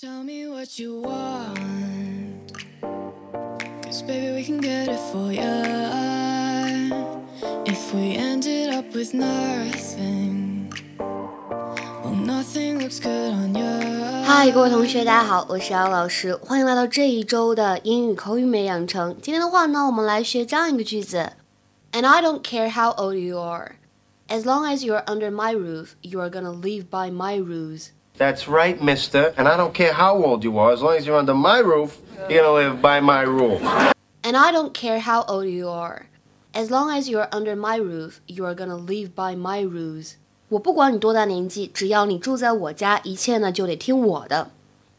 Tell me what you want. Cause baby, we can get it for ya. If we ended up with nothing, well, nothing looks good on ya. 嗨，各位同学，大家好，我是姚老师，欢迎来到这一周的英语口语美养成。今天的话呢，我们来学这样一个句子：And I don't care how old you are, as long as you're under my roof, you are gonna live by my rules. That's right, mister. And I don't care how old you are, as long as you're under my roof, you're gonna live by my rules. And I don't care how old you are, as long as you're under my roof, you are gonna live by my rules. 我不管你多大年纪，只要你住在我家，一切呢就得听我的。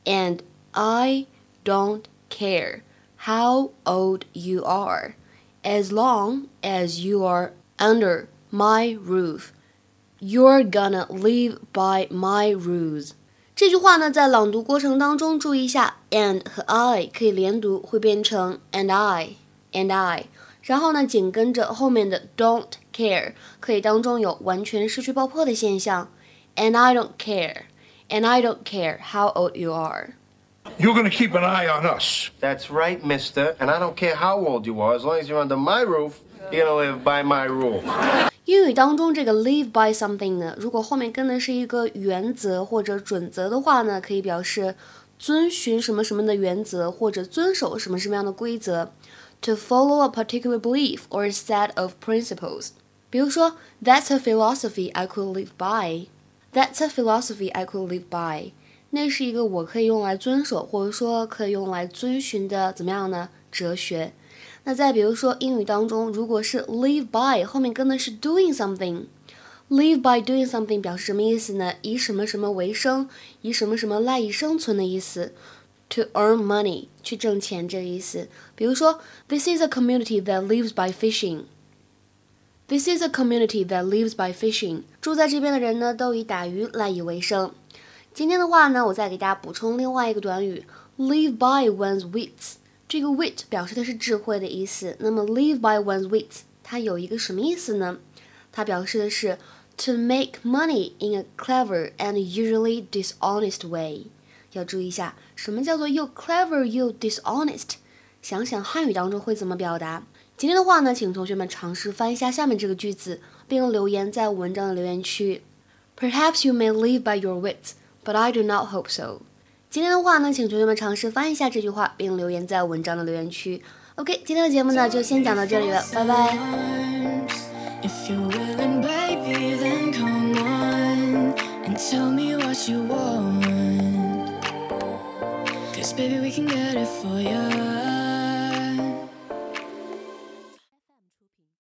And I don't care how old you are, as long as you are under my roof. You're gonna live by my rules。这句话呢，在朗读过程当中注意一下，and 和 I 可以连读，会变成 and I and I。然后呢，紧跟着后面的 don't care 可以当中有完全失去爆破的现象，and I don't care and I don't care how old you are。 You're going to keep an eye on us. That's right, mister. And I don't care how old you are, as long as you're under my roof, you're gonna live by my rules. 英语当中这个 live by something 呢，如果后面跟的是一个原则或者准则的话呢，可以表示遵循什么什么的原则或者遵守什么什么样的规则。To follow a particular belief or set of principles。比如说，That's a philosophy I could live by。That's a philosophy I could live by。那是一个我可以用来遵守或者说可以用来遵循的怎么样呢？哲学。那再比如说英语当中，如果是 live by 后面跟的是 doing something，live by doing something 表示什么意思呢？以什么什么为生，以什么什么赖以生存的意思。To earn money 去挣钱这个意思。比如说，This is a community that lives by fishing。This is a community that lives by fishing。住在这边的人呢，都以打鱼赖以为生。今天的话呢，我再给大家补充另外一个短语，live by one's wits。这个 wit 表示的是智慧的意思。那么 live by one's wits 它有一个什么意思呢？它表示的是 to make money in a clever and usually dishonest way。要注意一下，什么叫做又 clever 又 dishonest？想想汉语当中会怎么表达？今天的话呢，请同学们尝试翻一下下面这个句子，并留言在文章的留言区。Perhaps you may live by your wits, but I do not hope so. 今天的话呢，请同学们尝试翻译一下这句话，并留言在文章的留言区。OK，今天的节目呢就先讲到这里了，拜拜。